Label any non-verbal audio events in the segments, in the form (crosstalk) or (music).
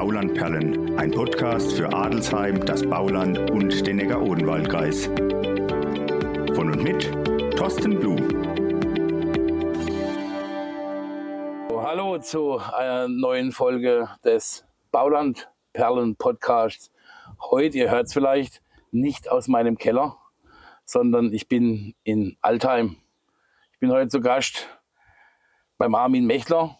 Baulandperlen, ein Podcast für Adelsheim, das Bauland und den Neckar-Odenwald-Kreis. Von und mit Thorsten Blum. Hallo zu einer neuen Folge des Baulandperlen-Podcasts. Heute, ihr hört es vielleicht, nicht aus meinem Keller, sondern ich bin in Altheim. Ich bin heute zu Gast beim Armin Mechler.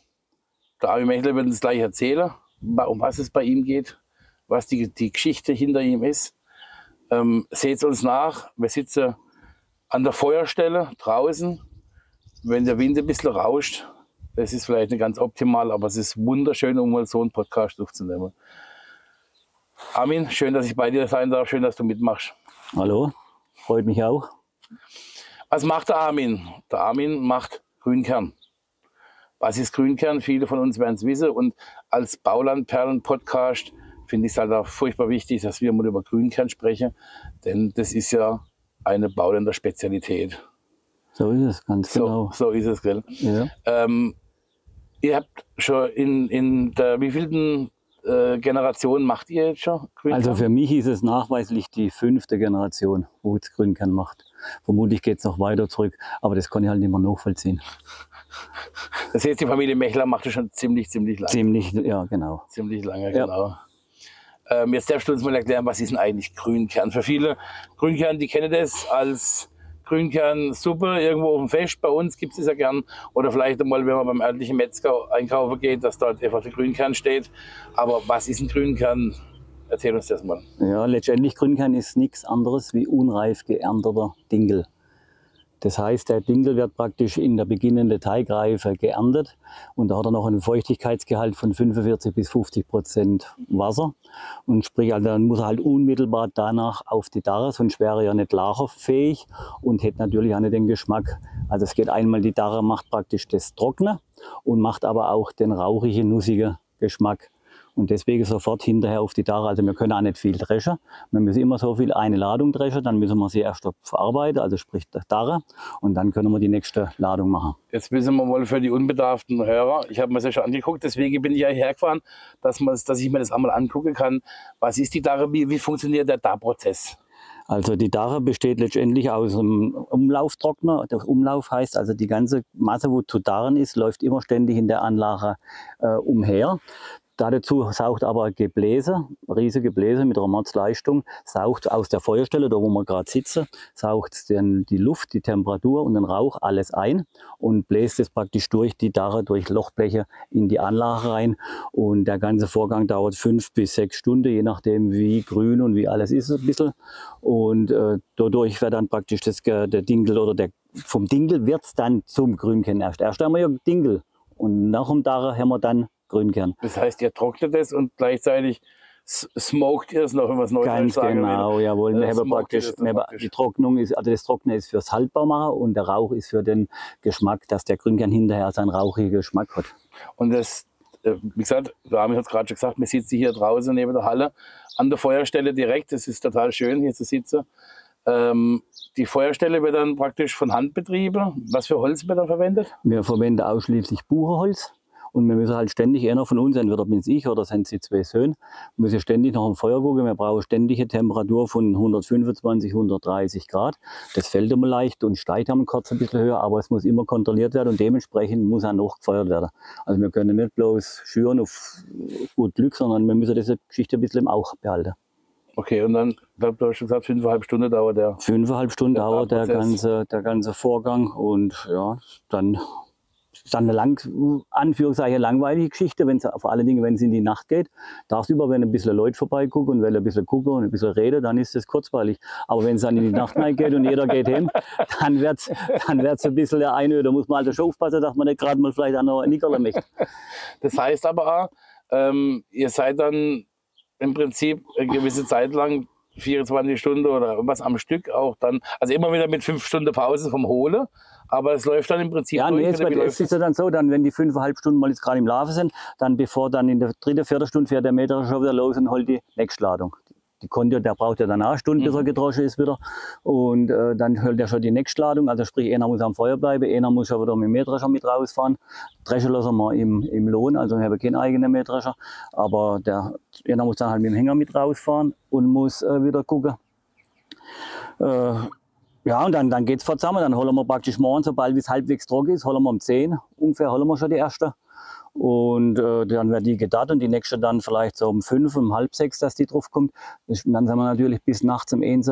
Der Armin Mechler wird uns gleich erzählen, um was es bei ihm geht, was die, die Geschichte hinter ihm ist. Ähm, Seht uns nach. Wir sitzen an der Feuerstelle draußen. Wenn der Wind ein bisschen rauscht, das ist vielleicht nicht ganz optimal, aber es ist wunderschön, um mal so einen Podcast aufzunehmen. Armin, schön, dass ich bei dir sein darf. Schön, dass du mitmachst. Hallo, freut mich auch. Was macht der Armin? Der Armin macht Grünkern. Was ist Grünkern? Viele von uns werden es wissen. Und als Baulandperlen-Podcast finde ich es halt auch furchtbar wichtig, dass wir mal über Grünkern sprechen. Denn das ist ja eine Bauländer Spezialität. So ist es, ganz So, genau. so ist es, gell? Ja. Ähm, ihr habt schon in, in der wievielten äh, Generation macht ihr jetzt schon Grünkern? Also für mich ist es nachweislich die fünfte Generation, wo es Grünkern macht. Vermutlich geht es noch weiter zurück, aber das kann ich halt nicht mehr nachvollziehen. Das heißt, die Familie Mechler macht das schon ziemlich, ziemlich lange. Ziemlich, ja, genau. Ziemlich lange, Ja. genau. Ähm, jetzt darfst du uns mal erklären, was ist denn eigentlich Grünkern? Für viele Grünkern, die kennen das als Grünkernsuppe irgendwo auf dem Fest. Bei uns gibt es das ja gern. Oder vielleicht einmal, wenn man beim örtlichen Metzger einkaufen geht, dass dort einfach der Grünkern steht. Aber was ist ein Grünkern? Erzähl uns das mal. Ja, letztendlich Grünkern ist nichts anderes wie unreif geernteter Dinkel. Das heißt, der Dinkel wird praktisch in der beginnenden Teigreife geerntet und da hat er noch einen Feuchtigkeitsgehalt von 45 bis 50 Prozent Wasser. Und sprich, also dann muss er halt unmittelbar danach auf die Darre, sonst wäre er ja nicht lagerfähig und hätte natürlich auch nicht den Geschmack. Also es geht einmal, die Darre macht praktisch das Trockene und macht aber auch den rauchigen, nussigen Geschmack. Und deswegen sofort hinterher auf die Darre. Also wir können auch nicht viel dreschen. Wir müssen immer so viel eine Ladung dreschen, dann müssen wir sie erst verarbeiten, also sprich Darre. Und dann können wir die nächste Ladung machen. Jetzt wissen wir mal für die unbedarften Hörer, ich habe mir das ja schon angeguckt, deswegen bin ich ja hergefahren, dass, dass ich mir das einmal angucken kann. Was ist die Darre, wie, wie funktioniert der Darprozess? Also die Darre besteht letztendlich aus einem Umlauftrockner. Der Umlauf heißt also die ganze Masse, wo zu darren ist, läuft immer ständig in der Anlage äh, umher. Dazu saugt aber Gebläse, riesige Gebläse mit einer Mordsleistung, saugt aus der Feuerstelle, da wo wir gerade sitzen, saugt den, die Luft, die Temperatur und den Rauch alles ein und bläst es praktisch durch die Darre, durch Lochbleche in die Anlage rein. Und der ganze Vorgang dauert fünf bis sechs Stunden, je nachdem wie grün und wie alles ist ein bisschen. Und äh, dadurch wird dann praktisch das, der Dinkel oder der, vom Dinkel wird es dann zum Grünkern erst. Erst wir ja Dinkel und nach dem Darre haben wir dann Grünkern. Das heißt, ihr trocknet es und gleichzeitig smoked ihr es noch, wenn man es neu Ganz sagen will. genau, jawohl. Äh, Wir haben smoked praktisch, wir haben, die Trocknung ist, also das Trocknen ist fürs Haltbarmachen und der Rauch ist für den Geschmack, dass der Grünkern hinterher seinen rauchigen Geschmack hat. Und das, äh, wie gesagt, der Armin hat es gerade schon gesagt, wir sitzen hier draußen neben der Halle an der Feuerstelle direkt. Das ist total schön, hier zu sitzen. Ähm, die Feuerstelle wird dann praktisch von Hand betrieben. Was für Holz wird da verwendet? Wir verwenden ausschließlich Buchenholz. Und wir müssen halt ständig, einer von uns, entweder bin es ich oder sind sie zwei Söhne, müssen ständig nach dem Feuer gucken. Wir brauchen ständige Temperatur von 125, 130 Grad. Das fällt immer leicht und steigt einmal kurz ein bisschen höher, aber es muss immer kontrolliert werden und dementsprechend muss auch noch gefeuert werden. Also wir können nicht bloß schüren auf gut Glück, sondern wir müssen diese Geschichte ein bisschen im Auge behalten. Okay, und dann, du hast schon gesagt, fünfeinhalb Stunden dauert der. Fünfeinhalb Stunden dauert der ganze, der ganze Vorgang und ja, dann ist dann eine lang, Anführungszeichen langweilige Geschichte, wenn vor allen Dingen, wenn es in die Nacht geht. Tagsüber, wenn ein bisschen Leute vorbeigucken und wenn ein bisschen gucken und ein bisschen reden, dann ist es kurzweilig. Aber wenn es dann in die Nacht geht und jeder geht hin, dann wird es dann wird's ein bisschen der Einöde. Da muss man halt schon aufpassen, dass man nicht gerade mal vielleicht auch noch ein Nickerle möchte. Das heißt aber auch, ähm, ihr seid dann im Prinzip eine gewisse Zeit lang 24 Stunden oder was am Stück auch dann, also immer wieder mit fünf Stunden Pause vom Hole, aber es läuft dann im Prinzip Ja, durch. nee, es, wird, ist ja dann so, dann, wenn die fünfeinhalb Stunden mal jetzt gerade im Laufen sind, dann bevor dann in der dritten, vierten Stunde fährt der Meter schon wieder los und holt die nächste Ladung. Die Kondio, der braucht ja dann auch Stunden, bis er Mhm. gedroschen ist wieder. Und äh, dann hört er schon die Nächstladung. Also sprich, einer muss am Feuer bleiben, einer muss schon wieder mit dem Mähdrescher mit rausfahren. Dreschen lassen wir im, im Lohn, also ich habe keinen eigenen Mähdrescher. Aber der, einer muss dann halt mit dem Hänger mit rausfahren und muss äh, wieder gucken. Äh, ja, und dann, dann geht es zusammen. Dann holen wir praktisch morgen, sobald es halbwegs trocken ist, holen wir um 10 ungefähr, holen wir schon die erste. Und äh, dann wird die gedacht und die nächste dann vielleicht so um 5, um halb sechs, dass die drauf kommt. Und dann sind wir natürlich bis nachts um 1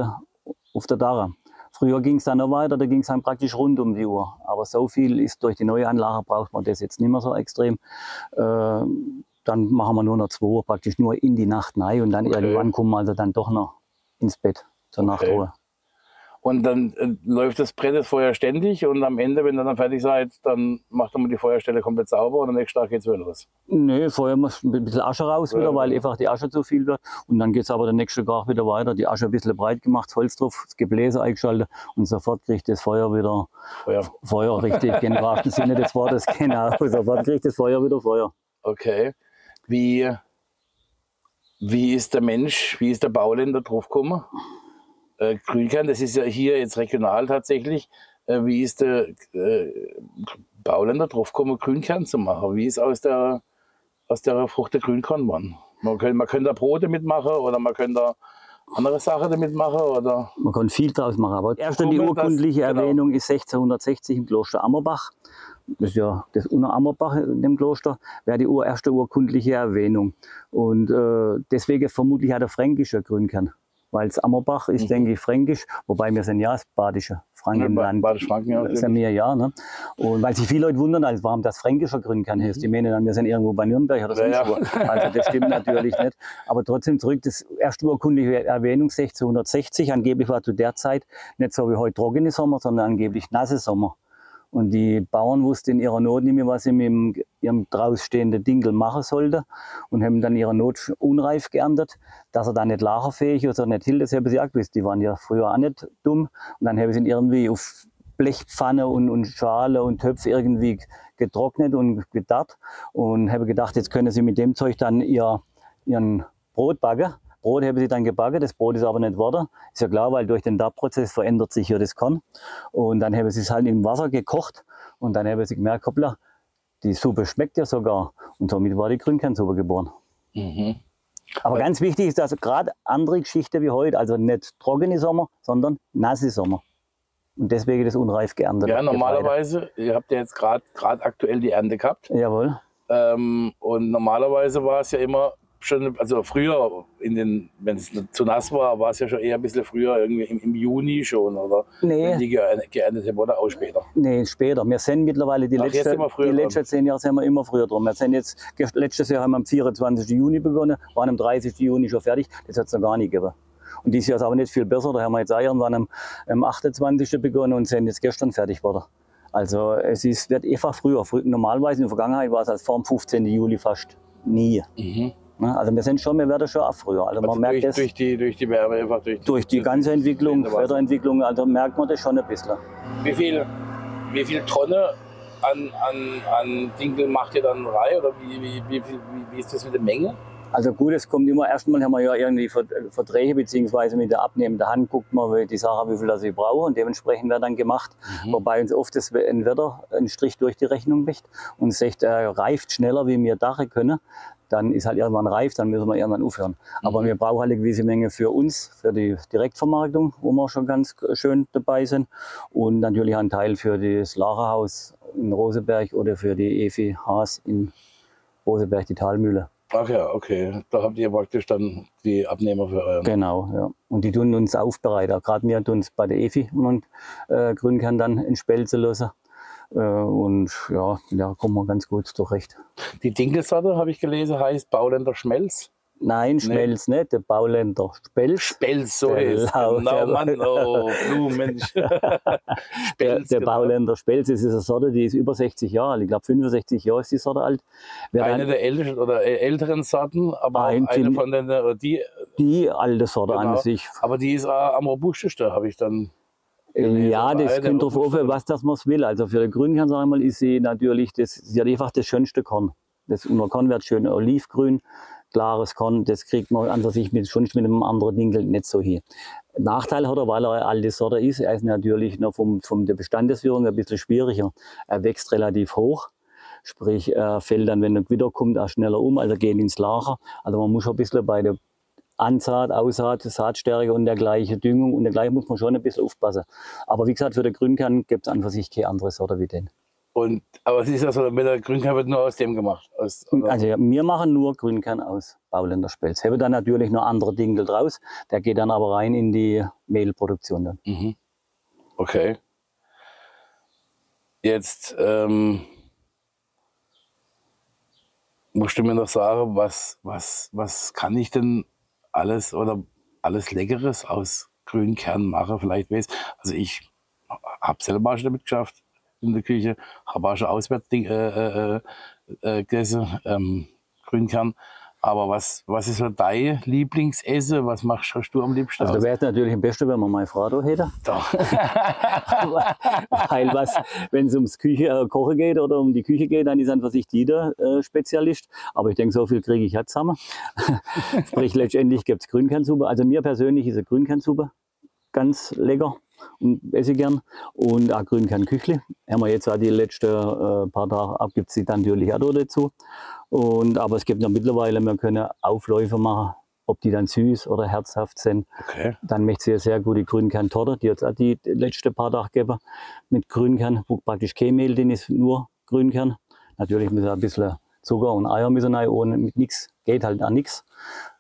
auf der Dara. Früher ging es dann noch weiter, da ging es dann praktisch rund um die Uhr. Aber so viel ist durch die neue Anlage, braucht man das jetzt nicht mehr so extrem. Äh, dann machen wir nur noch zwei Uhr, praktisch nur in die Nacht rein und dann Okay. irgendwann kommen wir also dann doch noch ins Bett zur Okay. Nachtruhe. Und dann äh, läuft das Brett das Feuer ständig und am Ende, wenn ihr dann fertig seid, dann macht mal die Feuerstelle komplett sauber und am nächsten Tag geht's wieder los. Nee, vorher muss ein bisschen Asche raus Ja, wieder, weil ja. einfach die Asche zu viel wird. Und dann geht's aber der nächste Tag wieder weiter. Die Asche ein bisschen breit gemacht, Holz drauf, das Gebläse eingeschaltet und sofort kriegt das Feuer wieder Feuer. Feuer, richtig, (laughs) im wahrsten Sinne des Wortes, genau. Sofort kriegt das Feuer wieder Feuer. Okay. Wie, wie ist der Mensch, wie ist der Bauländer draufgekommen? Äh, Grünkern, das ist ja hier jetzt regional tatsächlich. Äh, wie ist der äh, Bauländer draufgekommen, Grünkern zu machen? Wie ist aus der, aus der Frucht der Grünkorn geworden? Man könnte, man könnte da Brote mitmachen oder man könnte da andere Sachen damit machen oder Man kann viel draus machen. Aber erst die mal, das- urkundliche genau. Erwähnung ist 1660 im Kloster Ammerbach. Das ist ja das Unter Ammerbach in dem Kloster, wäre die erste urkundliche Erwähnung. Und äh, deswegen vermutlich auch der fränkische Grünkern. Weil es Ammerbach ist, Mhm. denke ich, fränkisch, wobei wir sind ja das badische Frankenland. Badisch Franken ja. Das sind wir ja, ne? Und weil sich viele Leute wundern, also warum das fränkischer Grünkern heißt. Die meinen dann, wir sind irgendwo bei Nürnberg oder Ja, sonst ja. wo. Also das stimmt natürlich nicht. Aber trotzdem zurück, das erste urkundliche Erwähnung 1660, angeblich war zu der Zeit nicht so wie heute trockene Sommer, sondern angeblich nasse Sommer. Und die Bauern wussten in ihrer Not nicht mehr, was sie mit ihrem drausstehenden Dinkel machen sollten und haben dann ihre Not unreif geerntet, dass er dann nicht lagerfähig ist oder nicht hielt, das haben sie auch gewusst. Die waren ja früher auch nicht dumm. Und dann haben sie ihn irgendwie auf Blechpfanne und, und Schale und Töpfe irgendwie getrocknet und gedarrt und habe gedacht, jetzt können sie mit dem Zeug dann ihr, ihren Brot backen. Brot haben sie dann gebacken, das Brot ist aber nicht geworden. Ist ja klar, weil durch den Darprozess verändert sich hier das Korn. Und dann haben sie es halt im Wasser gekocht und dann haben sie gemerkt, hoppla, die Suppe schmeckt ja sogar. Und somit war die Grünkernsuppe geboren. Mhm. Aber ganz wichtig ist, dass gerade andere Geschichte wie heute, also nicht trockene Sommer, sondern nasse Sommer. Und deswegen das unreif geerntet. Ja, normalerweise, ihr habt ja jetzt gerade aktuell die Ernte gehabt. Jawohl. Ähm, und normalerweise war es ja immer schon, also früher, in den, wenn es zu nass war, war es ja schon eher ein bisschen früher, irgendwie im, im Juni schon, oder? Nee. Wenn die geerntet haben, oder auch später. Nee, später. Wir sind mittlerweile die, Ach, letzte, die letzten zehn Jahre sind wir immer früher drum. Wir sind jetzt, letztes Jahr haben wir am 24. Juni begonnen, waren am 30. Juni schon fertig. Das hat es noch gar nicht gegeben. Und dieses Jahr ist aber nicht viel besser. Da haben wir jetzt irgendwann am, am 28. begonnen und sind jetzt gestern fertig geworden. Also es ist, wird einfach früher. Frü- Normalerweise in der Vergangenheit war es als vor dem 15. Juli fast nie. Mhm. Ne? Also wir sind schon, wir werden schon auch früher. Also man Also merkt durch, das durch, die, durch die Wärme einfach. Durch, durch die ganze Entwicklung. Wetterentwicklung, also merkt man das schon ein bisschen. Wie viel, wie viel Tonne an, an, an Dinkel macht ihr dann rein? Oder wie, wie, wie, wie, ist das mit der Menge? Also gut, es kommt immer, erstmal haben wir ja irgendwie Vert- Verträge, beziehungsweise mit der abnehmenden Hand guckt man wie die Sache, wie viel er sie braucht und dementsprechend wird dann gemacht. Wobei uns oft das ein Wetter einen Strich durch die Rechnung bricht und sagt, er reift schneller, wie wir dachen können. Dann ist halt irgendwann reif, dann müssen wir irgendwann aufhören. Aber wir brauchen halt eine gewisse Menge für uns, für die Direktvermarktung, wo wir schon ganz schön dabei sind. Und natürlich einen Teil für das Lagerhaus in Roseberg oder für die Efi Haas in Roseberg, die Talmühle. Ach ja, okay. Da habt ihr praktisch dann die Abnehmer für euren. Genau, ja. Und die tun uns aufbereiten. Gerade wir tun uns bei der EFI und äh, Grünkern dann in Spelze lassen. Äh, und ja, da kommen wir ganz gut zurecht. Die Dinkelsorte, habe ich gelesen, heißt Bauländer Schmelz. Nein, Schmelz nicht, der Bauländer Spelz. Spelz, so Der ist Lau- Genau, Mann, oh, Blumen, (laughs) Mensch. Der, Spelz, der genau. Bauländer Spelz ist eine Sorte, die ist über 60 Jahre alt. Ich glaube, 65 Jahre ist die Sorte alt. Wer Eine dann der ältesten oder äh, älteren Sorten, aber Ein auch eine von den, äh, die, die alte Sorte an Genau. sich. aber die ist auch am robustesten, habe ich dann. Ja, das Eine kommt robuste- an, was das man will. Also für den Grünkern, sag ich mal, ist sie natürlich, das, sie hat einfach das schönste Korn. Das unter Korn wird schön olivgrün. klares Korn, das kriegt man an sich mit, schon mit einem anderen Dinkel nicht so hin. Nachteil hat er, weil er eine alte Sorte ist, er ist natürlich noch vom, vom der Bestandesführung ein bisschen schwieriger. Er wächst relativ hoch. Sprich, er fällt dann, wenn er wieder kommt, auch schneller um, also geht ins Lager. Also man muss schon ein bisschen bei der Ansaat, Aussaat, Saatstärke und der gleiche Düngung und der gleiche muss man schon ein bisschen aufpassen. Aber wie gesagt, für den Grünkern gibt es an für sich keine andere Sorte wie den. Und, aber es ist ja so, mit der Grünkern wird nur aus dem gemacht. Aus, also ja, wir machen nur Grünkern aus Bauländer Spelz. Habe dann natürlich noch andere Dinkel draus. Der geht dann aber rein in die Mehlproduktion. Dann. Mhm. Okay. Jetzt ähm, musst du mir noch sagen, was, was, was kann ich denn alles oder alles Leckeres aus Grünkern machen? Vielleicht weiß. Also ich habe selber mal damit geschafft in der Küche, habe auch schon auswärts äh, äh, äh, gegessen, ähm, Grünkern. Aber was, was ist so dein Lieblingsessen? Was machst du am liebsten? Also, da wäre es natürlich am besten, wenn man meine Frau da hätte. Doch. (laughs) Weil was, wenn es ums Küche, äh, Kochen geht oder um die Küche geht, dann ist einfach sich die der äh, Spezialist. Aber ich denke, so viel kriege ich ja zusammen. (laughs) Sprich, letztendlich gibt es Grünkernsuppe. Also mir persönlich ist eine Grünkernsuppe ganz lecker und esse ich gern. Und auch Grünkernküchle. Haben wir jetzt auch die letzten äh, paar Tage ab, gibt es dann natürlich auch dazu. Und, aber es gibt ja mittlerweile, wir können Aufläufe machen, ob die dann süß oder herzhaft sind. Okay. Dann möchte ich sehr gute Grünkerntorte, die jetzt auch die letzten paar Tage gegeben, mit Grünkern, wo praktisch kein Mehl drin ist, nur Grünkern. Natürlich müssen ein bisschen Zucker und Eier müssen rein, ohne mit nichts geht halt auch nichts.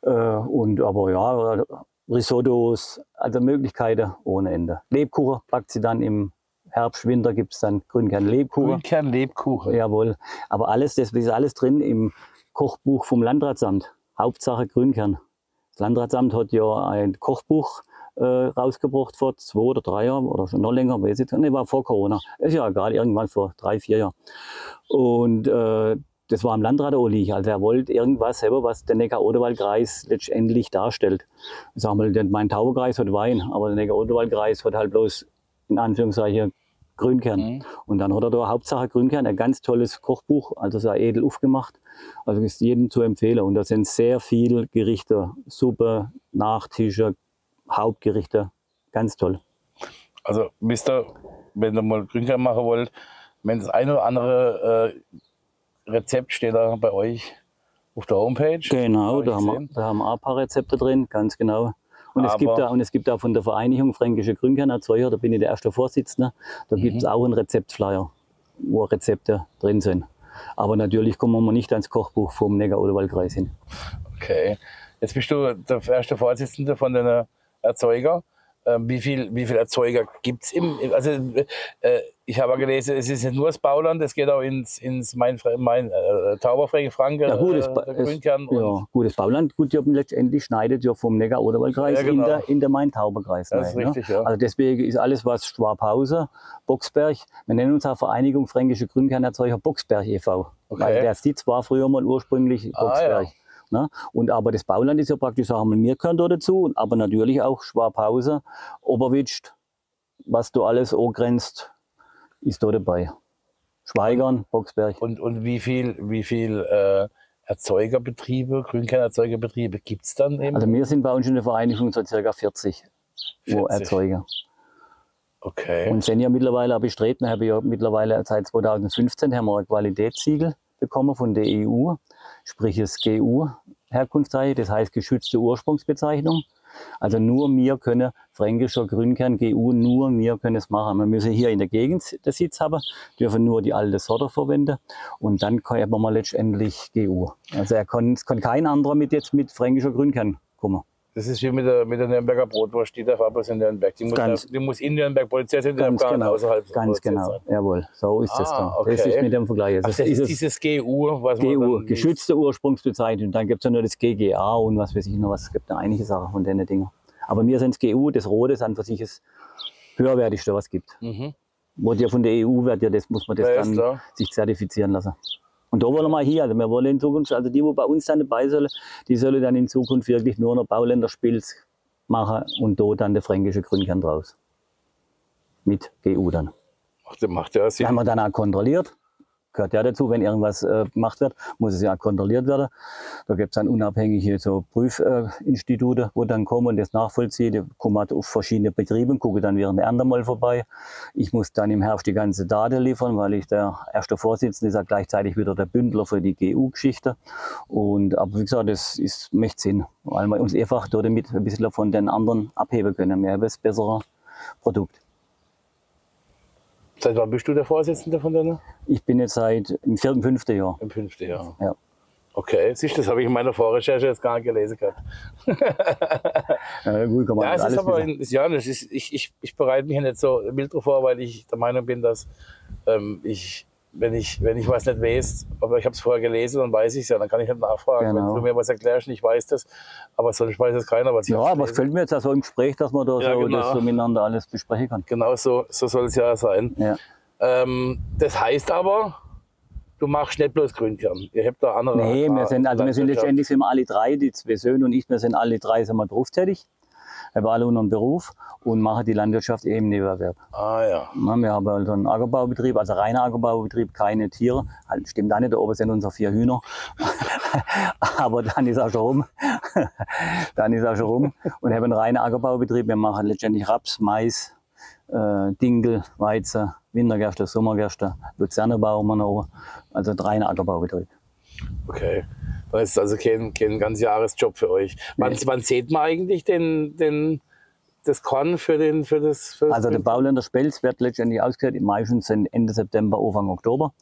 Äh, und aber ja, Risottos, also Möglichkeiten ohne Ende. Lebkuchen packt sie dann im Herbst, Winter gibt es dann Grünkern-Lebkuchen. Grünkern-Lebkuchen. Jawohl. Aber alles, das ist alles drin im Kochbuch vom Landratsamt. Hauptsache Grünkern. Das Landratsamt hat ja ein Kochbuch äh, rausgebracht vor zwei oder drei Jahren oder schon noch länger, weiß ich nicht. Nee, war vor Corona. Ist ja egal, irgendwann vor drei, vier Jahren. Und äh, das war am Landrat Oli. Also er wollte irgendwas selber, was der Neckar-Odewald-Kreis letztendlich darstellt. Ich sag mal, mein Tauberkreis hat Wein, aber der Neckar-Odewald-Kreis hat halt bloß in Anführungszeichen Grünkern. Mhm. Und dann hat er da Hauptsache Grünkern, ein ganz tolles Kochbuch, also sehr edel aufgemacht. Also ist jedem zu empfehlen. Und da sind sehr viele Gerichte, Suppe, Nachtische, Hauptgerichte, ganz toll. Also, Mister, wenn ihr mal Grünkern machen wollt, wenn das eine oder andere äh, Rezept steht da bei euch auf der Homepage. Genau, da haben, wir, da haben wir auch ein paar Rezepte drin, ganz genau. Und es, gibt da, und es gibt auch von der Vereinigung Fränkische Grünkernerzeuger, da bin ich der erste Vorsitzende, da mhm. gibt es auch einen Rezeptflyer, wo Rezepte drin sind. Aber natürlich kommen wir nicht ans Kochbuch vom Neckar-Odewald-Kreis hin. Okay. Jetzt bist du der erste Vorsitzende von den Erzeuger. Ähm, wie viele wie viel Erzeuger gibt es im, also äh, ich habe gelesen, es ist nicht nur das Bauland, es geht auch ins, ins Main, Main äh, Tauberfränke, Franke, ja, gut, äh, Grünkern. Ja, gut, das Bauland, gut, ja, letztendlich schneidet ja vom Neckar-Oderwald-Kreis ja, genau. in der, in der Main-Tauber-Kreis. Das ist richtig, ja. Also deswegen ist alles, was Schwabhause, Boxberg, wir nennen uns auch Vereinigung Fränkische Grünkernerzeuger Boxberg e.V. Okay. Weil der Sitz war früher mal ursprünglich Boxberg. Ah. Ne? Und aber das Bauland ist ja praktisch, sagen wir, wir gehören da dazu, aber natürlich auch Schwabhause, Oberwitsch, was du alles grenzt, ist da dabei. Schweigern, Boxberg. Und, und wie viel, wie viel äh, Erzeugerbetriebe, Grünkernerzeugerbetriebe gibt es dann eben? Also wir sind bei uns in der Vereinigung so circa 40, 40. Erzeuger. Okay. Und sind ja mittlerweile bestrebt, wir haben ja mittlerweile seit 2015 haben wir ein Qualitätssiegel bekommen von der EU, sprich das GU Herkunftszeichen, das heißt geschützte Ursprungsbezeichnung. Also nur wir können fränkischer Grünkern GU, nur wir können es machen. Wir müssen hier in der Gegend den Sitz haben, dürfen nur die alte Sorte verwenden und dann kann man letztendlich GU. Also er kann, kann kein anderer mit jetzt mit fränkischer Grünkern kommen. Das ist wie mit der, mit der Nürnberger Brotwurst, die darf aber in Nürnberg. Die muss, ganz, die muss in Nürnberg produziert sein, ganz genau, außerhalb Ganz genau, sein. jawohl. So ist ah, es da. Okay. Das ist mit dem Vergleich. Das, Ach, das ist, dieses GU, was GU, geschützte Ursprungsbezeichnung. Dann gibt es ja nur das GGA und was weiß ich noch was. Es gibt da einige Sachen von den Dingen. Aber mir sind es GU, das Rote ist an für sich das höherwertigste, was es gibt. Mhm. Wurde ja von der EU, wird ja, das muss man das ja, dann sich zertifizieren lassen. Und da wollen wir mal hier, also wir wollen in Zukunft, also die, wo bei uns dann dabei sollen, die sollen dann in Zukunft wirklich nur noch Bauländerspilz machen und da dann der fränkische Grünkern draus. Mit GU dann. Macht, macht ja Sinn. Haben wir dann auch kontrolliert, gehört ja dazu, wenn irgendwas äh, gemacht wird, muss es ja kontrolliert werden. Da gibt es dann unabhängige so Prüfinstitute, äh, wo dann kommen und das nachvollziehen. Die kommen halt auf verschiedene Betriebe, und gucken dann während der Ernte mal vorbei. Ich muss dann im Herbst die ganze Daten liefern, weil ich der erste Vorsitzende ist ja gleichzeitig wieder der Bündler für die GU-Geschichte. Und aber wie gesagt, das ist macht Sinn, weil wir uns einfach damit ein bisschen von den anderen abheben können. Wir haben das bessere Produkt. Seit wann bist du der Vorsitzende von denen? Ich bin jetzt seit im vierten, fünften Jahr. Im fünften Jahr. Ja. Okay, siehst du, das habe ich in meiner Vorrecherche jetzt gar nicht gelesen gehabt. (laughs) ja, gut, kann man ja, es alles ist aber, ist, ja, das ist, ich, ich, ich bereite mich ja nicht so wild drauf vor, weil ich der Meinung bin, dass ähm, ich, wenn ich, wenn ich was nicht weiß, aber ich habe es vorher gelesen, dann weiß ich es ja, dann kann ich nicht nachfragen. Genau. Wenn du mir was erklärst, ich weiß das, aber sonst weiß es keiner, was ich Ja, aber es gefällt mir jetzt auch so im Gespräch, dass man da Ja, so, genau. das so miteinander alles besprechen kann. Genau so, so soll es ja sein. Ja. Ähm, das heißt aber, du machst nicht bloß Grünkern. Ihr habt da andere. Nee, wir sind, also wir sind letztendlich sind wir alle drei, die zwei Söhne und ich, wir sind alle drei sind wir berufstätig. Wir haben alle unseren Beruf und machen die Landwirtschaft eben Nebenerwerb. Ah ja. Wir haben also einen Ackerbaubetrieb, also reiner Ackerbaubetrieb, keine Tiere. Halt, stimmt auch nicht, da oben sind unsere vier Hühner. (laughs) Aber dann ist auch schon rum. (laughs) dann ist auch schon rum. Und wir haben einen reinen Ackerbaubetrieb. Wir machen letztendlich Raps, Mais, äh, Dinkel, Weizen, Wintergerste, Sommergerste, Luzernebau haben wir noch. Also ein reiner Ackerbaubetrieb. Okay. Das ist also kein, kein ganz Jahresjob für euch. Wann, Nee. wann sieht man eigentlich den, den, das Korn für, den, für das? Für Also der Bauländer Spelz wird letztendlich ausgeführt, meistens sind Ende September, Anfang Oktober.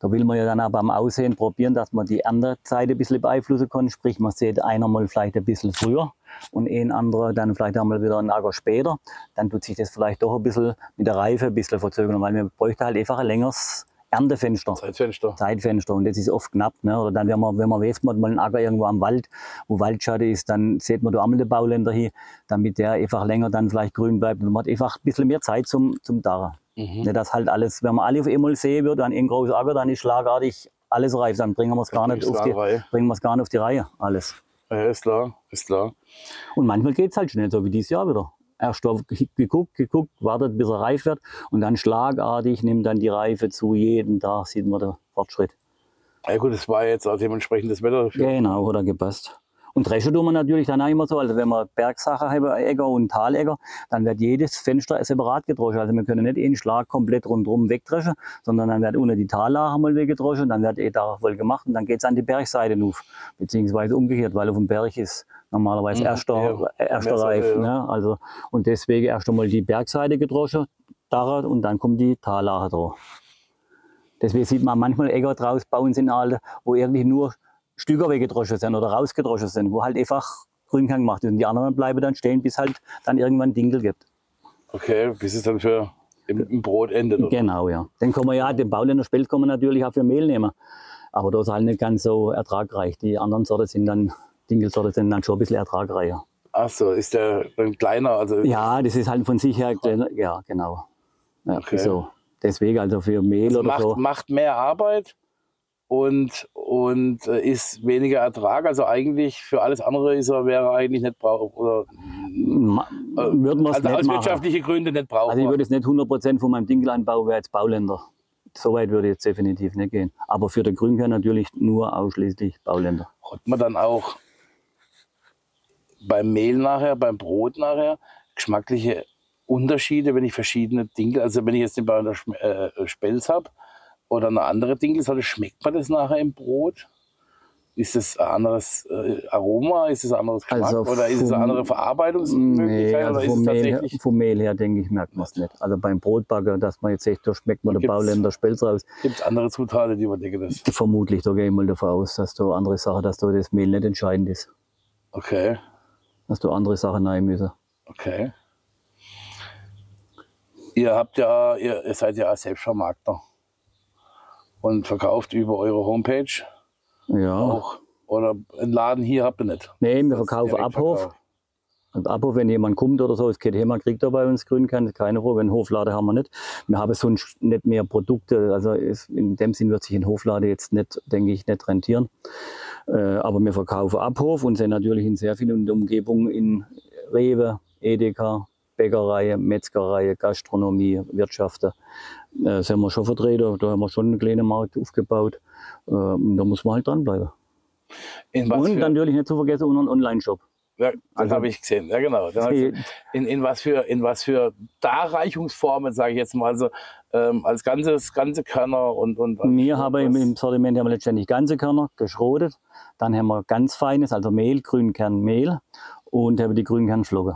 Da will man ja dann auch beim Aussehen probieren, dass man die Erntezeit ein bisschen beeinflussen kann. Sprich, man sieht einer mal vielleicht ein bisschen früher und ein anderer dann vielleicht einmal wieder einen Acker später. Dann tut sich das vielleicht doch ein bisschen mit der Reife ein bisschen verzögern, weil wir bräuchten halt einfach ein längeres Erntefenster. Zeitfenster. Zeitfenster und das ist oft knapp. Ne? Oder dann, wenn man, wenn man weiß, man hat mal einen Acker irgendwo am Wald, wo Waldschatten ist, dann sieht man da einmal den Bauländer hier, damit der einfach länger dann vielleicht grün bleibt. Und man hat einfach ein bisschen mehr Zeit zum, zum Daren. Mhm. Ne, das halt alles, wenn man alle auf einmal sehen würde, an einem großen Acker, dann ist schlagartig alles reif. Dann bringen wir es gar, nicht auf die- bringen gar nicht auf die Reihe, alles. Ja, ist klar, ist klar. Und manchmal geht es halt schnell, so wie dieses Jahr wieder. Erst auf geguckt, geguckt, wartet, bis er reif wird und dann schlagartig nimmt dann die Reife zu. Jeden Tag sieht man den Fortschritt. Ja gut, es war jetzt auch dementsprechend das Wetter dafür. Genau, hat er gepasst. Und dreschen tun wir natürlich dann auch immer so, also wenn wir Bergsache haben, und Taläcker, dann wird jedes Fenster separat gedroschen. Also wir können nicht einen Schlag komplett rundherum wegdreschen, sondern dann wird unten die Tallache mal weggedroschen, dann wird eh da voll gemacht und dann geht's an die Bergseite auf. Beziehungsweise umgekehrt, weil auf dem Berg ist normalerweise Mhm, erster, ja, äh, erster Reif. ja. Ne? Also, und deswegen erst einmal die Bergseite gedroschen, daran, und dann kommt die Tallache drauf. Deswegen sieht man manchmal Äcker draus bauen sind alle, wo irgendwie nur Stücke weggedroschen sind oder rausgedroschen sind, wo halt einfach Grünkern gemacht ist. Und die anderen bleiben dann stehen, bis halt dann irgendwann Dinkel gibt. Okay, bis es dann für im, im Brot endet. Oder? Genau, ja. Den kann man ja, den Bauländer Spelt kann man natürlich auch für Mehl nehmen. Aber das ist halt nicht ganz so ertragreich. Die anderen Sorten sind dann, Dinkelsorten sind dann schon ein bisschen ertragreicher. Ach so, ist der dann kleiner? Also Ja, das ist halt von sich her, kleiner- ja, genau. Ja, Okay. so. Deswegen also für Mehl also oder macht, so. macht mehr Arbeit und, und äh, ist weniger Ertrag. Also eigentlich für alles andere ist er, wäre er eigentlich nicht brauch oder Ma- Würde man es also aus wirtschaftlichen Gründen nicht brauchen. Also ich würde jetzt nicht 100% von meinem Dinkelanbau wäre jetzt Bauländer. So weit würde ich jetzt definitiv nicht gehen. Aber für den Grünkern natürlich nur ausschließlich Bauländer. hat man dann auch beim Mehl nachher, beim Brot nachher geschmackliche Unterschiede, wenn ich verschiedene Dinkel, also wenn ich jetzt den Schm- äh, Spelz habe oder eine andere Dinkelsorte, schmeckt man das nachher im Brot? Ist es ein anderes äh, Aroma, ist es ein anderes Geschmack Also oder ist es eine andere Verarbeitungsmöglichkeit also oder ist vom, Mehl vom Mehl her denke ich, merkt man es nicht. Also beim Brotbacken, dass man jetzt sagt, da schmeckt man gibt's- Bauländer Spelz raus. gibt es andere Zutaten, die überdecken das? Vermutlich, da gehe ich mal davon aus, dass da andere Sachen, dass da das Mehl nicht entscheidend ist. Okay, Dass da andere Sachen rein müssen. okay. Ihr habt ja, ihr, ihr seid ja Selbstvermarkter und verkauft über eure Homepage Ja. auch. Oder einen Laden hier habt ihr nicht. Nee, wir verkaufen. Abhof. Und Abhof, wenn jemand kommt oder so, es geht hin, man kriegt er bei uns Grünkern, keine Frage. Einen Hofladen haben wir nicht. Wir haben sonst nicht mehr Produkte. Also es, in dem Sinn wird sich ein Hofladen jetzt nicht, denke ich, nicht rentieren. Äh, aber wir verkaufen Abhof und sind natürlich in sehr vielen Umgebungen in Rewe, Edeka, Bäckerei, Metzgerei, Gastronomie, Wirtschaften. äh, sind wir schon vertreten. Da haben wir schon einen kleinen Markt aufgebaut. Äh, da muss man halt dranbleiben. Und natürlich nicht zu vergessen, unseren Online-Shop. Ja, das also- habe ich gesehen. Ja, genau. In, in was für in was für Darreichungsformen, sage ich jetzt mal, also ähm, als ganzes ganze Körner und und Wir haben im, im Sortiment haben wir letztendlich ganze Körner geschrotet. Dann haben wir ganz feines, also Mehl, Grünkernmehl und haben die Grünkernflocken.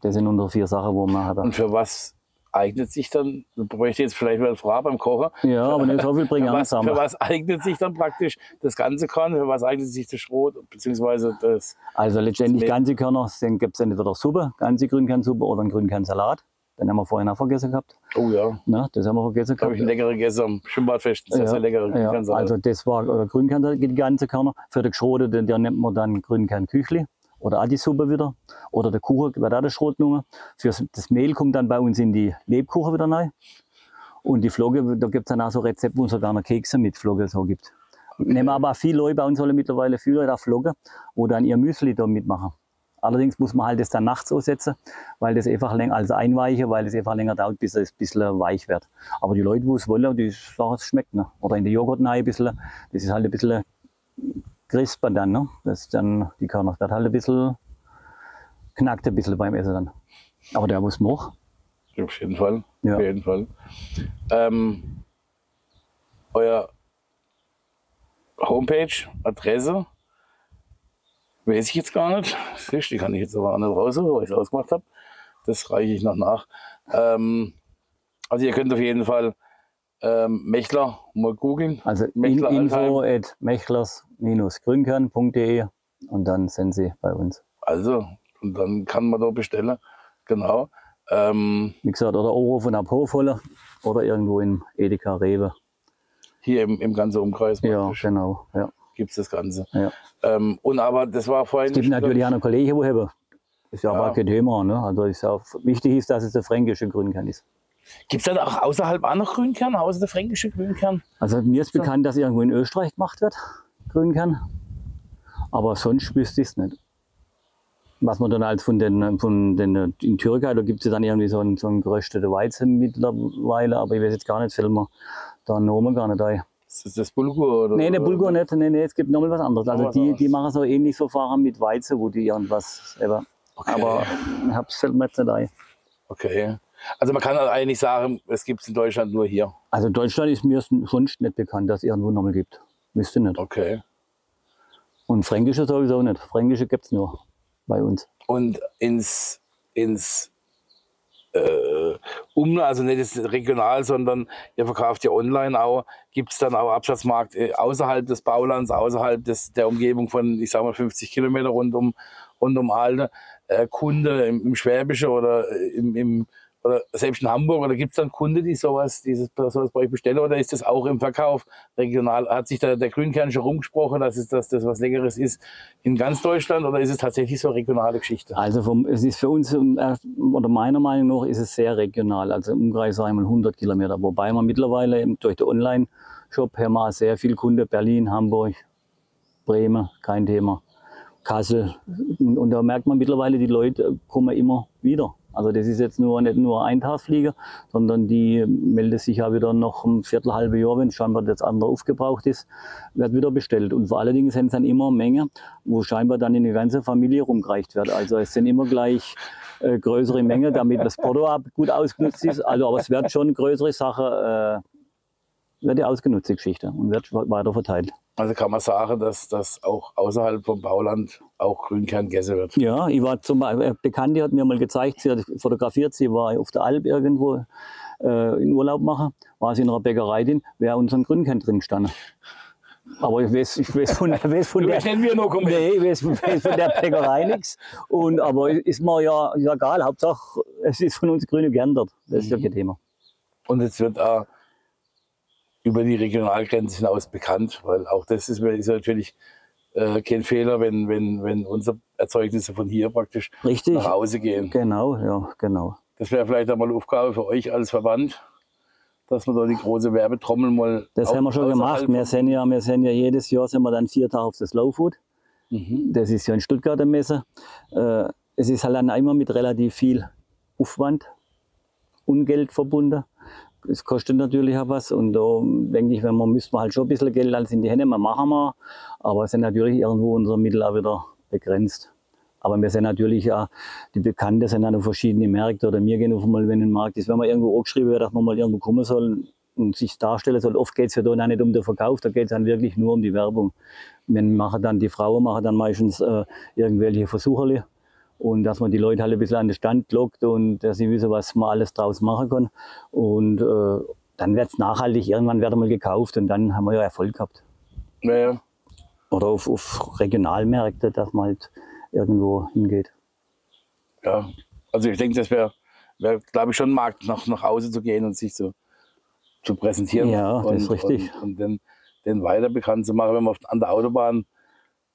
Das sind unsere vier Sachen, wo wir haben. und für was eignet sich dann? Bräuchte jetzt vielleicht mal Frage beim Kochen. Ja, aber nicht so viel bringen Für wir zusammen. für was eignet sich dann praktisch das ganze Korn? Für was eignet sich das Schrot beziehungsweise das? Also letztendlich Mehl. ganze Körner gibt es entweder Suppe, ganze Grünkernsuppe oder einen Grünkernsalat. Den haben wir vorhin auch vergessen gehabt. Oh ja, Ne, das haben wir vergessen da habe gehabt. ich einen leckeren gegessen am Schwimmbadfest. Sehr, sehr leckere ja, Grünkernsalat. also das war äh, Grünkern, die ganze Körner. Für die Geschrote, den, der nennt man dann Grünkernküchli oder auch die Suppe wieder. Oder der Kuchen wird auch der Schrot genommen. Für das Mehl kommt dann bei uns in die Lebkuchen wieder rein. Und die Flocke, da gibt es dann auch so Rezepte, wo es sogar noch Kekse mit Flocke so gibt. Nehmen aber auch viele Leute bei uns alle mittlerweile viele Leute auch Flocke, wo dann ihr Müsli da mitmachen. Allerdings muss man halt das dann nachts aussetzen, weil das einfach länger als einweichen, weil es einfach länger dauert, bis es ein bisschen weich wird. Aber die Leute, die es wollen, die sagen, es schmeckt. Ne? Oder in den Joghurt ein bisschen, das ist halt ein bisschen crisper dann. Ne? Das ist dann, die Körner wird halt ein bisschen, knackt ein bisschen beim Essen dann. Aber der muss man auch. Auf jeden Fall. Ja. Auf jeden Fall. Ähm, euer Homepage, Adresse, weiß ich jetzt gar nicht. Siehst, Die kann ich jetzt aber auch nicht raussuchen, weil ich es ausgemacht habe. Das reiche ich noch nach. Ähm, also ihr könnt auf jeden Fall ähm, Mechler mal googeln. Also in, Mechler info at mechlers-grünkern.de und dann sind sie bei uns. Also, und dann kann man da bestellen. Genau. Ähm, Wie gesagt, oder Oberhofen ab Hofholle oder irgendwo in Edeka Rewe. hier im, im ganzen Umkreis Ja, genau. Ja, gibt's das Ganze. ja. Ähm, und aber das war vorhin. Es gibt natürlich auch noch Kollegen, die haben. Ist ja, Ja. kein Thema. Ne? Also ist auch, wichtig ist, dass es der fränkische Grünkern ist. Gibt es dann auch außerhalb auch noch Grünkern, außer der fränkische Grünkern? Also mir ist bekannt, dass irgendwo in Österreich gemacht wird, Grünkern. Aber sonst wüsste ich es nicht. Was man dann als von den, von den in Türkei, da gibt es dann irgendwie so einen, so einen gerösteten Weizen mittlerweile, aber ich weiß jetzt gar nicht, fällt mir da ein Name gar nicht ein. Ist das das Bulgur? Oder, Nee, der Bulgur nicht, nee, nee, es gibt nochmal was anderes. Also die, die machen so ähnlich Verfahren mit Weizen, wo die irgendwas, eben. Okay. aber ich hab's fällt mir jetzt nicht ein. Okay. Also man kann halt eigentlich sagen, es gibt es in Deutschland nur hier. Also Deutschland ist mir sonst nicht bekannt, dass es irgendwo nochmal gibt. Wüsste nicht. Okay. Und Fränkische sowieso nicht. Fränkische gibt es nur bei uns. Und ins, ins äh, um, also nicht regional, sondern ihr verkauft ja online auch, gibt es dann auch Absatzmarkt äh, außerhalb des Baulands, außerhalb des, der Umgebung von, ich sag mal, 50 Kilometer rund um, rund um Alte, äh, Kunde im, im Schwäbische oder äh, im, im oder selbst in Hamburg, oder gibt es dann Kunden, die sowas, dieses, sowas bei euch bestellen, oder ist das auch im Verkauf regional? Hat sich da der Grünkern schon rumgesprochen, dass, es, dass das was Leckeres ist in ganz Deutschland, oder ist es tatsächlich so eine regionale Geschichte? Also vom, es ist für uns, ähm, oder meiner Meinung nach, ist es sehr regional. Also im Umkreis einmal 100 Kilometer. Wobei man mittlerweile durch den Online-Shop haben wir sehr viel Kunden. Berlin, Hamburg, Bremen, kein Thema. Kassel. Und da merkt man mittlerweile, die Leute kommen immer wieder. Also das ist jetzt nur nicht nur ein Tagsflieger, sondern die meldet sich ja wieder noch ein Viertel, halbe Jahr, wenn scheinbar das andere aufgebraucht ist, wird wieder bestellt. Und vor allen Dingen sind es dann immer Menge, wo scheinbar dann in die ganze Familie rumgereicht wird. Also es sind immer gleich äh, größere Menge, damit das Porto gut ausgenutzt ist. Also aber es wird schon größere Sache, äh, wird ja ausgenutzt, die Geschichte, und wird weiter verteilt. Also kann man sagen, dass das auch außerhalb vom Bauland auch Grünkern gegessen wird. Ja, ich war zum Beispiel, eine Bekannte hat mir mal gezeigt, sie hat fotografiert, sie war auf der Alp irgendwo äh, in Urlaub machen, war sie in einer Bäckerei drin, wäre unseren Grünkern drin gestanden. Aber ich weiß, ich weiß von, weiß von (laughs) der, er noch nee, ich weiß, weiß von der Bäckerei nichts. Und, aber ist mir ja, ist egal, Hauptsache es ist von uns Grüne geändert. Das ist ja kein Thema. Und es wird auch über die Regionalgrenze hinaus bekannt, weil auch das ist, ist natürlich äh, kein Fehler, wenn, wenn, wenn unsere Erzeugnisse von hier praktisch Richtig? nach Hause gehen. Genau, ja, genau. Das wäre vielleicht einmal eine Aufgabe für euch als Verband, dass man da die große Werbetrommel mal. Das haben wir schon gemacht. Wir sind ja, wir sind ja jedes Jahr sind wir dann vier Tage auf das Slow Food. Mhm. Das ist ja in Stuttgart eine Messe. Äh, es ist halt dann immer mit relativ viel Aufwand und Geld verbunden. Es kostet natürlich auch was und da denke ich, wenn man müsste man halt schon ein bisschen Geld alles in die Hände, man machen wir, aber es sind natürlich irgendwo unsere Mittel auch wieder begrenzt. Aber wir sind natürlich ja, die Bekannten sind dann auf verschiedene Märkte oder wir gehen auf einmal, wenn ein Markt ist, wenn man irgendwo angeschrieben wird, dass man mal irgendwo kommen soll und sich darstellen soll. Oft geht es ja da auch nicht um den Verkauf, da geht es dann wirklich nur um die Werbung. Wir machen dann, die Frauen machen dann meistens äh, irgendwelche Versuche und dass man die Leute halt ein bisschen an den Stand lockt und dass sie wissen, was man alles draus machen kann. Und äh, dann wird es nachhaltig, irgendwann wird mal gekauft und dann haben wir ja Erfolg gehabt. Naja. Oder auf, auf Regionalmärkte, dass man halt irgendwo hingeht. Ja, also ich denke, das wäre, wär, glaube ich, schon ein Markt, nach, nach Hause zu gehen und sich zu, zu präsentieren. Ja, das und, ist richtig. Und, und den, den weiter bekannt zu machen, wenn man auf, an der Autobahn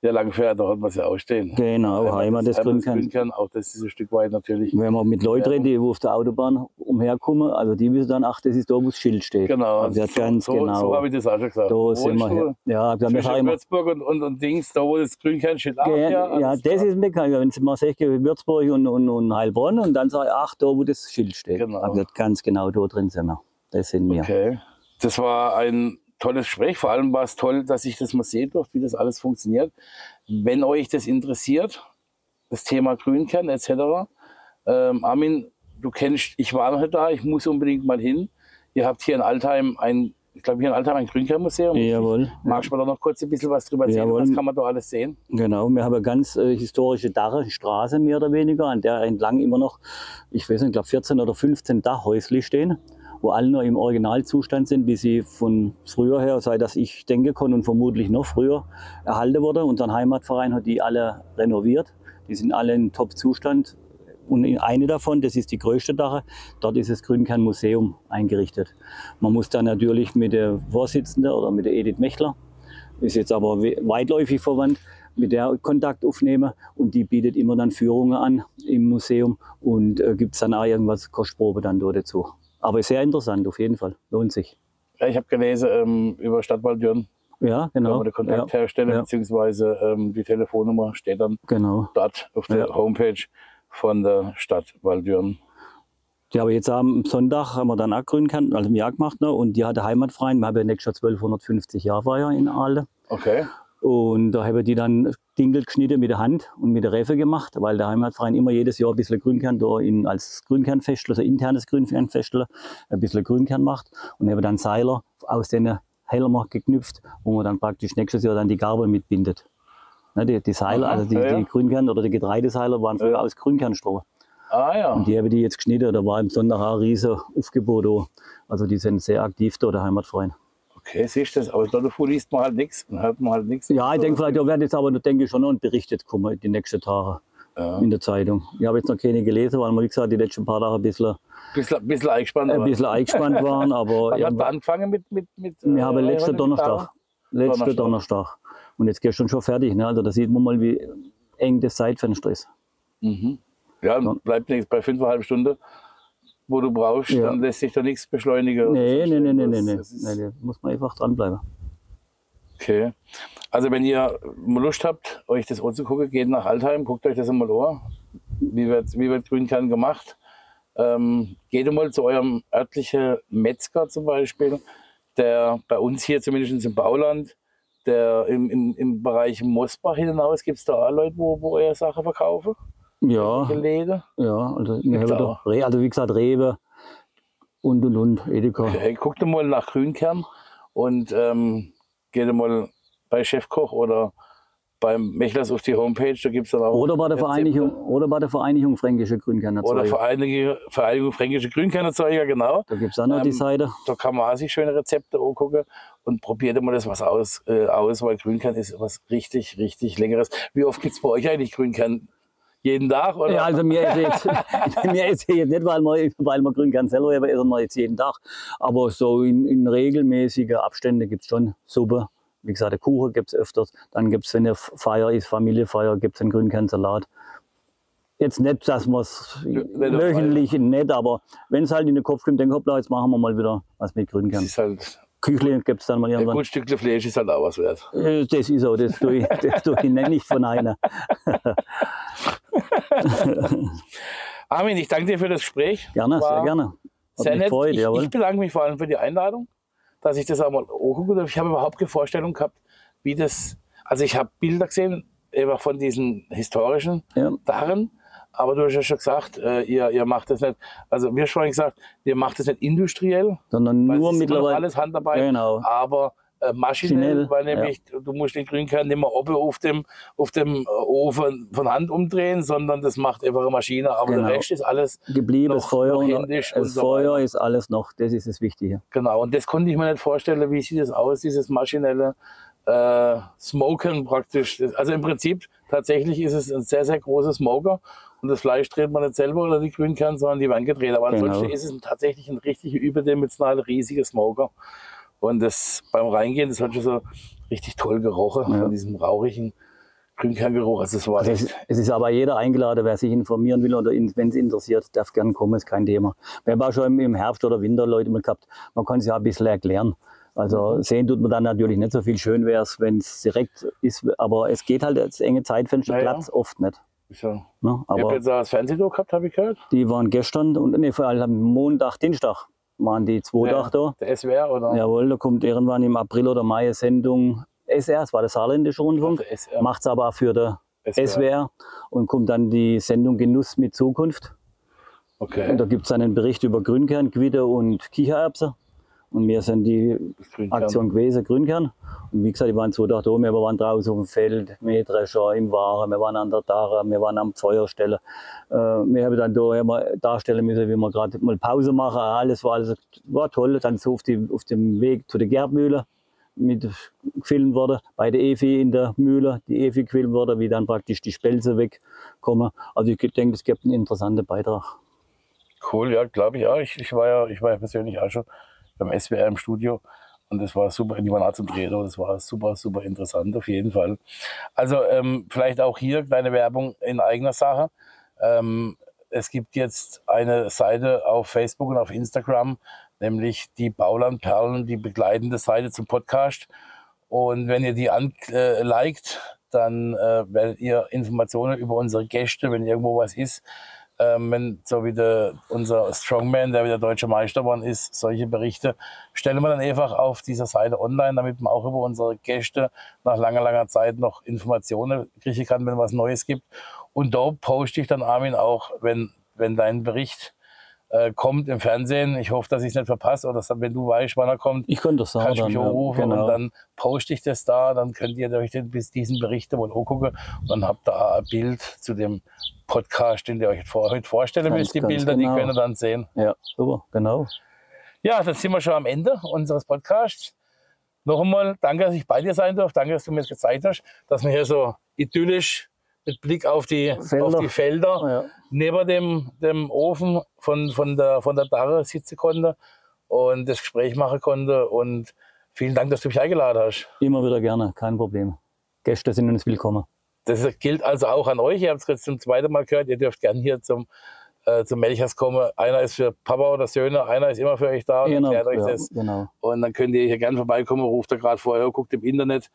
der lang fährt, da hat man es ja ausstehen. Genau, Einmal Heimat des einmal Grünkern. Grünkern, auch das ist ein Stück weit natürlich. Wenn man mit Leuten redet, die auf der Autobahn umherkommen, also die wissen dann, ach, das ist da, wo das Schild steht. Genau, Also so, ganz so, genau. so habe ich das auch schon gesagt. da sind wir her. Ja, wir Zwischen fahren immer. Würzburg und, und, und Dings, da wo das Grünkern steht. Ja, ja, ja, das klar. ist mir bekannt. Wenn mal sagen, Würzburg und, und, und Heilbronn und dann sage ich, ach, da, wo das Schild steht. Genau. Aber ganz genau da drin sind wir. Das sind wir. Okay. Das war ein tolles Gespräch. Vor allem war es toll, dass ich das mal sehen durfte, wie das alles funktioniert. Wenn euch das interessiert, das Thema Grünkern etc., ähm, Armin, du kennst, ich war noch nicht da, ich muss unbedingt mal hin. Ihr habt hier in Altheim ein, ich glaube hier in Altheim ein Grünkernmuseum. Jawohl. Magst du mir da noch kurz ein bisschen was drüber erzählen? Jawohl. Was kann man da alles sehen? Genau, wir haben eine ganz äh, historische Dache, Straße mehr oder weniger, an der entlang immer noch, ich weiß nicht, ich glaube 14 oder 15 Dachhäusli stehen, wo alle noch im Originalzustand sind, wie sie von früher her, seit dass ich denken kann und vermutlich noch früher erhalten wurde. Unser Heimatverein hat die alle renoviert. Die sind alle in Top-Zustand. Und in eine davon, das ist die größte Dache, dort ist das Grünkern-Museum eingerichtet. Man muss dann natürlich mit der Vorsitzenden oder mit der Edith Mechler, ist jetzt aber we- weitläufig verwandt, mit der Kontakt aufnehmen und die bietet immer dann Führungen an im Museum und äh, gibt es dann auch irgendwas Kostprobe dann dort dazu. Aber sehr interessant, auf jeden Fall. Lohnt sich. Ja, ich habe gelesen ähm, über Stadtwaldjörn, Ja, genau. man den Kontakt ja, herstellen, ja. beziehungsweise ähm, die Telefonnummer steht dann genau. dort auf der Ja. Homepage von der Stadt Waldürn. Die haben jetzt am Sonntag haben wir dann auch Grünkern, also im Jahr gemacht, ne? und die hat der Heimatverein, wir haben ja nächstes Jahr 1250 Jahre Feier in Aale. Okay. Und da haben die dann Dinkel geschnitten mit der Hand und mit der Refe gemacht, weil der Heimatverein immer jedes Jahr ein bisschen Grünkern da in, als Grünkernfestel, also internes Grünkernfestel, ein bisschen Grünkern macht und haben dann Seiler aus den Helmer geknüpft, wo man dann praktisch nächstes Jahr dann die Garbe mitbindet. Ne, die, die Seiler, Aha, also die, ja, ja. die Grünkern oder die Getreideseiler waren früher aus Grünkernstroh. Ah ja. Und die haben die jetzt geschnitten, da war im Sonntag ein riesen Aufgebot da. Also die sind sehr aktiv da, der Heimatverein. Okay, siehst du das? Aber da davor liest man halt nichts und hört man halt nichts. Ja, ich denke vielleicht, da wird jetzt aber, denke ich, schon noch ein Bericht jetzt kommen, die nächsten Tage Ja. in der Zeitung. Ich habe jetzt noch keine gelesen, weil wir, wie gesagt, die letzten paar Tage ein bisschen, Bisschen, bisschen eingespannt. ein bisschen eingespannt waren. Aber (laughs) Wann man irgendwann- angefangen mit. mit, mit wir haben äh, letzten Eichhörnchen- Donnerstag. Letzten Donnerstag. Donnerstag. Und jetzt gestern schon fertig. Ne? Also da sieht man mal, wie eng das Zeitfenster ist. Mhm. Ja, bleibt nichts bei fünfeinhalb Stunden, wo du brauchst, Ja. dann lässt sich da nichts beschleunigen. Nee, nee, nee, nee, nee, nee. nee, nee. Muss man einfach dranbleiben. Okay. Also wenn ihr mal Lust habt, euch das anzugucken, geht nach Altheim, guckt euch das einmal an. Wie wird, wie wird Grünkern gemacht? Ähm, geht mal zu eurem örtlichen Metzger zum Beispiel, der bei uns hier zumindest im Bauland, der im, im, im Bereich Mosbach hinaus, gibt es da auch Leute, wo, wo ihr Sachen verkaufen? Ja, Gelege? ja. Also, wir haben. Re also wie gesagt, Rewe und und und, Edeka. Okay, guckt mal nach Grünkern und ähm, geht mal bei Chefkoch oder beim Mechlers auf die Homepage, da gibt es dann auch Oder bei der. Vereinigung, oder bei der Vereinigung Fränkische Oder Grünkernerzeuger. Vereinigung, Vereinigung Fränkische Grünkernerzeuger, genau. Da gibt es auch noch die Ähm, Seite. Da kann man auch sich schöne Rezepte angucken und probiert mal das was aus, äh, aus weil Grünkern ist was richtig, richtig Leckeres. Wie oft gibt es bei euch eigentlich Grünkern? Jeden Tag? Oder? Ja, also mir ist jetzt, (laughs) (laughs) mir ist jetzt nicht, weil wir, weil wir Grünkern selber haben, essen wir jetzt jeden Tag. Aber so in, in regelmäßigen Abständen gibt es schon Suppe. Wie gesagt, der Kuchen gibt es öfters. Dann gibt es, wenn eine Feier ist, Familienfeier, gibt es einen Grünkernsalat. Jetzt nicht, dass wir es wöchentlich nicht, aber wenn es halt in den Kopf kommt, ich, hoppla, jetzt machen wir mal wieder was mit das Grünkern. ist halt, Küchle gibt es dann mal ein irgendwann. gut Stückchen Fleisch ist halt auch was wert. Äh, Das ist so, das tue ich, (laughs) das tue ich nicht von einer. (laughs) Armin, ich danke dir für das Gespräch. Gerne, War sehr gerne. Sehr mich nett. gefreut, ich, ich bedanke mich vor allem für die Einladung, dass ich das auch mal angucken durfte. Ich habe überhaupt keine Vorstellung gehabt, wie das. Also ich habe Bilder gesehen eben von diesen historischen Ja. Darren, aber du hast ja schon gesagt, äh, ihr, ihr macht das nicht, also wir haben schon gesagt, ihr macht das nicht industriell, Sondern nur mittlerweile. alles Handarbeit, Genau. aber äh, maschinell, weil nämlich du musst den Grünkern nicht mehr oben auf dem, auf dem äh, Ofen von Hand umdrehen, sondern das macht einfach eine Maschine, aber Genau. der Rest ist alles Geblieben, noch- Feuer. noch händisch und so Feuer weiter. ist alles noch, das ist das Wichtige. Genau, und das konnte ich mir nicht vorstellen, wie sieht das aus, dieses maschinelle äh, Smoken praktisch. Also im Prinzip tatsächlich ist es ein sehr, sehr großer Smoker und das Fleisch dreht man nicht selber oder die Grünkern, sondern die werden gedreht. Aber Genau. ansonsten ist es tatsächlich ein richtig überdimensionaler, riesiger Smoker. Und das beim Reingehen, das hat schon so richtig toll gerochen, Ja. von diesem rauchigen Grünkerngeruch. Also es war Also es, es ist aber jeder eingeladen, wer sich informieren will oder wenn es interessiert, darf gern kommen, ist kein Thema. Wir haben auch schon im, Herbst oder Winter Leute mal gehabt, man kann es ja ein bisschen erklären. Also Mhm. sehen tut man dann natürlich nicht so viel. Schön wäre es, wenn es direkt ist, aber es geht halt das enge Zeitfenster Ja, ja. Platz oft nicht. so. Ne? Ich habe Aber jetzt auch das Fernsehen gehabt, habe ich gehört. die waren gestern und nee, vor allem Montag, Dienstag waren die zwei Ja. Der SWR oder? Jawohl, da kommt irgendwann im April oder Mai eine Sendung SR, das war der Saarländische Rundfunk, Der macht es aber auch für den SWR und kommt dann die Sendung Genuss mit Zukunft. Okay. Und da gibt es einen Bericht über Grünkern, Quitte und Kichererbse. Und wir sind die Grünkern. Aktion gewesen, Grünkern. Und wie gesagt, die waren zwei Tage da, wir waren draußen auf dem Feld, Mähdrescher im Waren, wir waren an der Dare, wir waren am Feuerstelle. Äh, wir haben dann da immer darstellen müssen, wie wir gerade mal Pause machen. Alles war, alles war toll. Dann so auf, die, auf dem Weg zu der Gerbmühle mit gefilmt worden, bei der Efi in der Mühle, die Efi gefilmt worden, wie dann praktisch die Spelze wegkommen. Also ich denke, es gibt einen interessanten Beitrag. Cool, ja, glaube ich auch. Ich, ich, war ja, ich war ja persönlich auch schon beim SWR im Studio und das war super, die waren auch zum Drehen, das war super, super interessant auf jeden Fall. Also ähm, vielleicht auch hier kleine Werbung in eigener Sache. Ähm, es gibt jetzt eine Seite auf Facebook und auf Instagram, nämlich die Baulandperlen, die begleitende Seite zum Podcast. Und wenn ihr die anliked, äh, liked, dann äh, werdet ihr Informationen über unsere Gäste, wenn irgendwo was ist, ähm, wenn so wie der, unser Strongman, der wieder deutscher Meister geworden ist, solche Berichte stellen wir dann einfach auf dieser Seite online, damit man auch über unsere Gäste nach langer, langer Zeit noch Informationen kriegen kann, wenn was Neues gibt. Und da poste ich dann, Armin, auch, wenn, wenn dein Bericht äh, kommt im Fernsehen. Ich hoffe, dass ich es nicht verpasse oder dass, wenn du weißt, wann er kommt, Ich könnte das sagen. kannst du mich dann, ja, anrufen genau. und dann poste ich das da, dann könnt ihr euch den, bis diesen Bericht mal angucken und dann habt auch ein Bild zu dem Podcast, den ihr euch vor, heute vorstellen Ganz, müsst. Die Bilder, genau. die könnt ihr dann sehen. Ja, super, genau. Ja, dann sind wir schon am Ende unseres Podcasts. Noch einmal danke, dass ich bei dir sein darf. Danke, dass du mir das gezeigt hast, dass wir hier so idyllisch mit Blick auf die Felder. Auf die Felder Ja. neben dem, dem Ofen von, von, der, von der Darre sitzen konnte und das Gespräch machen konnte. Und vielen Dank, dass du mich eingeladen hast. Immer wieder gerne, kein Problem. Gäste sind uns willkommen. Das gilt also auch an euch. Ihr habt es jetzt zum zweiten Mal gehört. Ihr dürft gerne hier zum, äh, zum Melchers kommen. Einer ist für Papa oder Söhne, einer ist immer für euch da und Genau, erklärt euch ja, das. genau. Und dann könnt ihr hier gerne vorbeikommen, ruft da gerade vorher, guckt im Internet.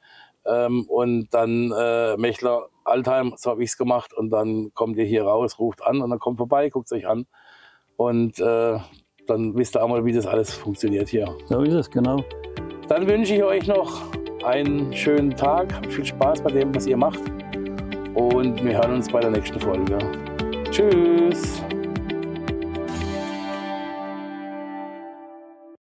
Ähm, und dann äh, Mechler Altheim, so habe ich es gemacht. Und dann kommt ihr hier raus, ruft an und dann kommt vorbei, guckt es euch an. Und äh, dann wisst ihr auch mal, wie das alles funktioniert hier. So ist es, genau. Dann wünsche ich euch noch einen schönen Tag. Viel Spaß bei dem, was ihr macht. Und wir hören uns bei der nächsten Folge. Tschüss.